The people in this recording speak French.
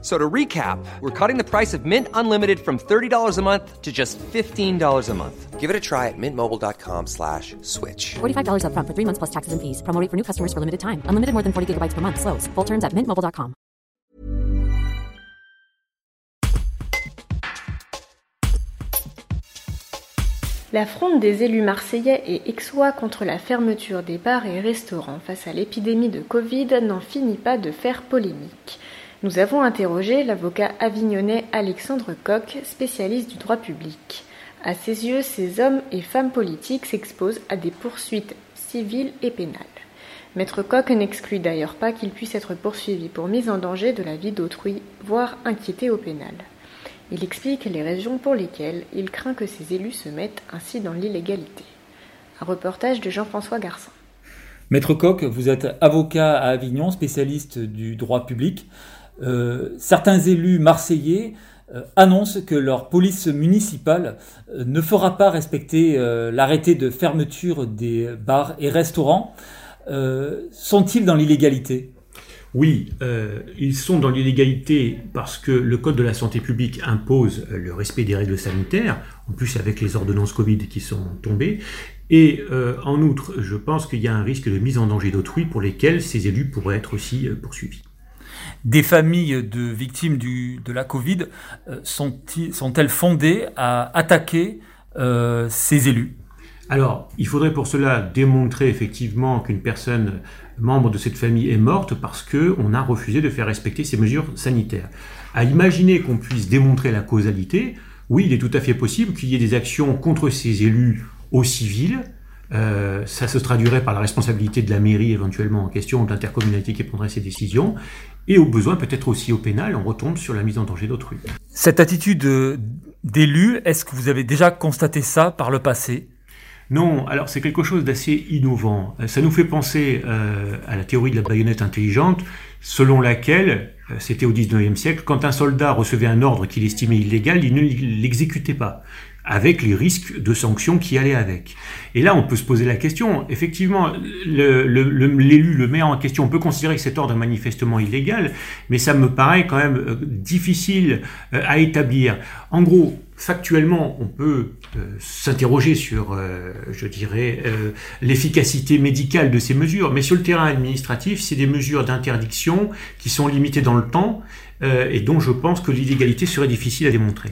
So to recap, we're cutting the price of Mint Unlimited from $30 a month to just $15 a month. Give it a try at mintmobile.com slash switch. $45 upfront for three months plus taxes and fees. Promo rate for new customers for limited time. Unlimited more than 40 gigabytes per month. Slows. Full terms at mintmobile.com. La fronde des élus marseillais et aixois contre la fermeture des bars et restaurants face à l'épidémie de Covid n'en finit pas de faire polémique. Nous avons interrogé l'avocat avignonnais Alexandre Coq, spécialiste du droit public. À ses yeux, ces hommes et femmes politiques s'exposent à des poursuites civiles et pénales. Maître Coq n'exclut d'ailleurs pas qu'ils puissent être poursuivis pour mise en danger de la vie d'autrui, voire inquiétés au pénal. Il explique les raisons pour lesquelles il craint que ces élus se mettent ainsi dans l'illégalité. Un reportage de Jean-François Garcin. Maître Coq, vous êtes avocat à Avignon, spécialiste du droit public. Euh, certains élus marseillais euh, annoncent que leur police municipale euh, ne fera pas respecter l'arrêté de fermeture des bars et restaurants. Sont-ils dans l'illégalité? Oui, ils sont dans l'illégalité parce que le Code de la santé publique impose le respect des règles sanitaires, en plus avec les ordonnances Covid qui sont tombées. Et en outre, je pense qu'il y a un risque de mise en danger d'autrui pour lesquels ces élus pourraient être aussi poursuivis. Des familles de victimes de la Covid euh, sont-elles fondées à attaquer euh, ces élus? Alors, il faudrait pour cela démontrer effectivement qu'une personne membre de cette famille est morte parce que on a refusé de faire respecter ces mesures sanitaires. À imaginer qu'on puisse démontrer la causalité, oui, il est tout à fait possible qu'il y ait des actions contre ces élus au civil. Euh, ça se traduirait par la responsabilité de la mairie éventuellement en question, de l'intercommunalité qui prendrait ces décisions, et au besoin peut-être aussi au pénal, on retombe sur la mise en danger d'autrui. Cette attitude euh, d'élus, est-ce que vous avez déjà constaté ça par le passé? Non, alors c'est quelque chose d'assez innovant. Euh, Ça nous fait penser euh, à la théorie de la baïonnette intelligente, selon laquelle, c'était au 19e siècle, quand un soldat recevait un ordre qu'il estimait illégal, il ne l'exécutait pas, avec les risques de sanctions qui allaient avec. Et là, on peut se poser la question, effectivement, l'élu, le, maire en question, on peut considérer que cet ordre est manifestement illégal, mais ça me paraît quand même euh, difficile euh, à établir. En gros, factuellement, on peut euh, s'interroger sur, je dirais, l'efficacité médicale de ces mesures, mais sur le terrain administratif, c'est des mesures d'interdiction qui sont limitées dans le temps et dont je pense que l'illégalité serait difficile à démontrer.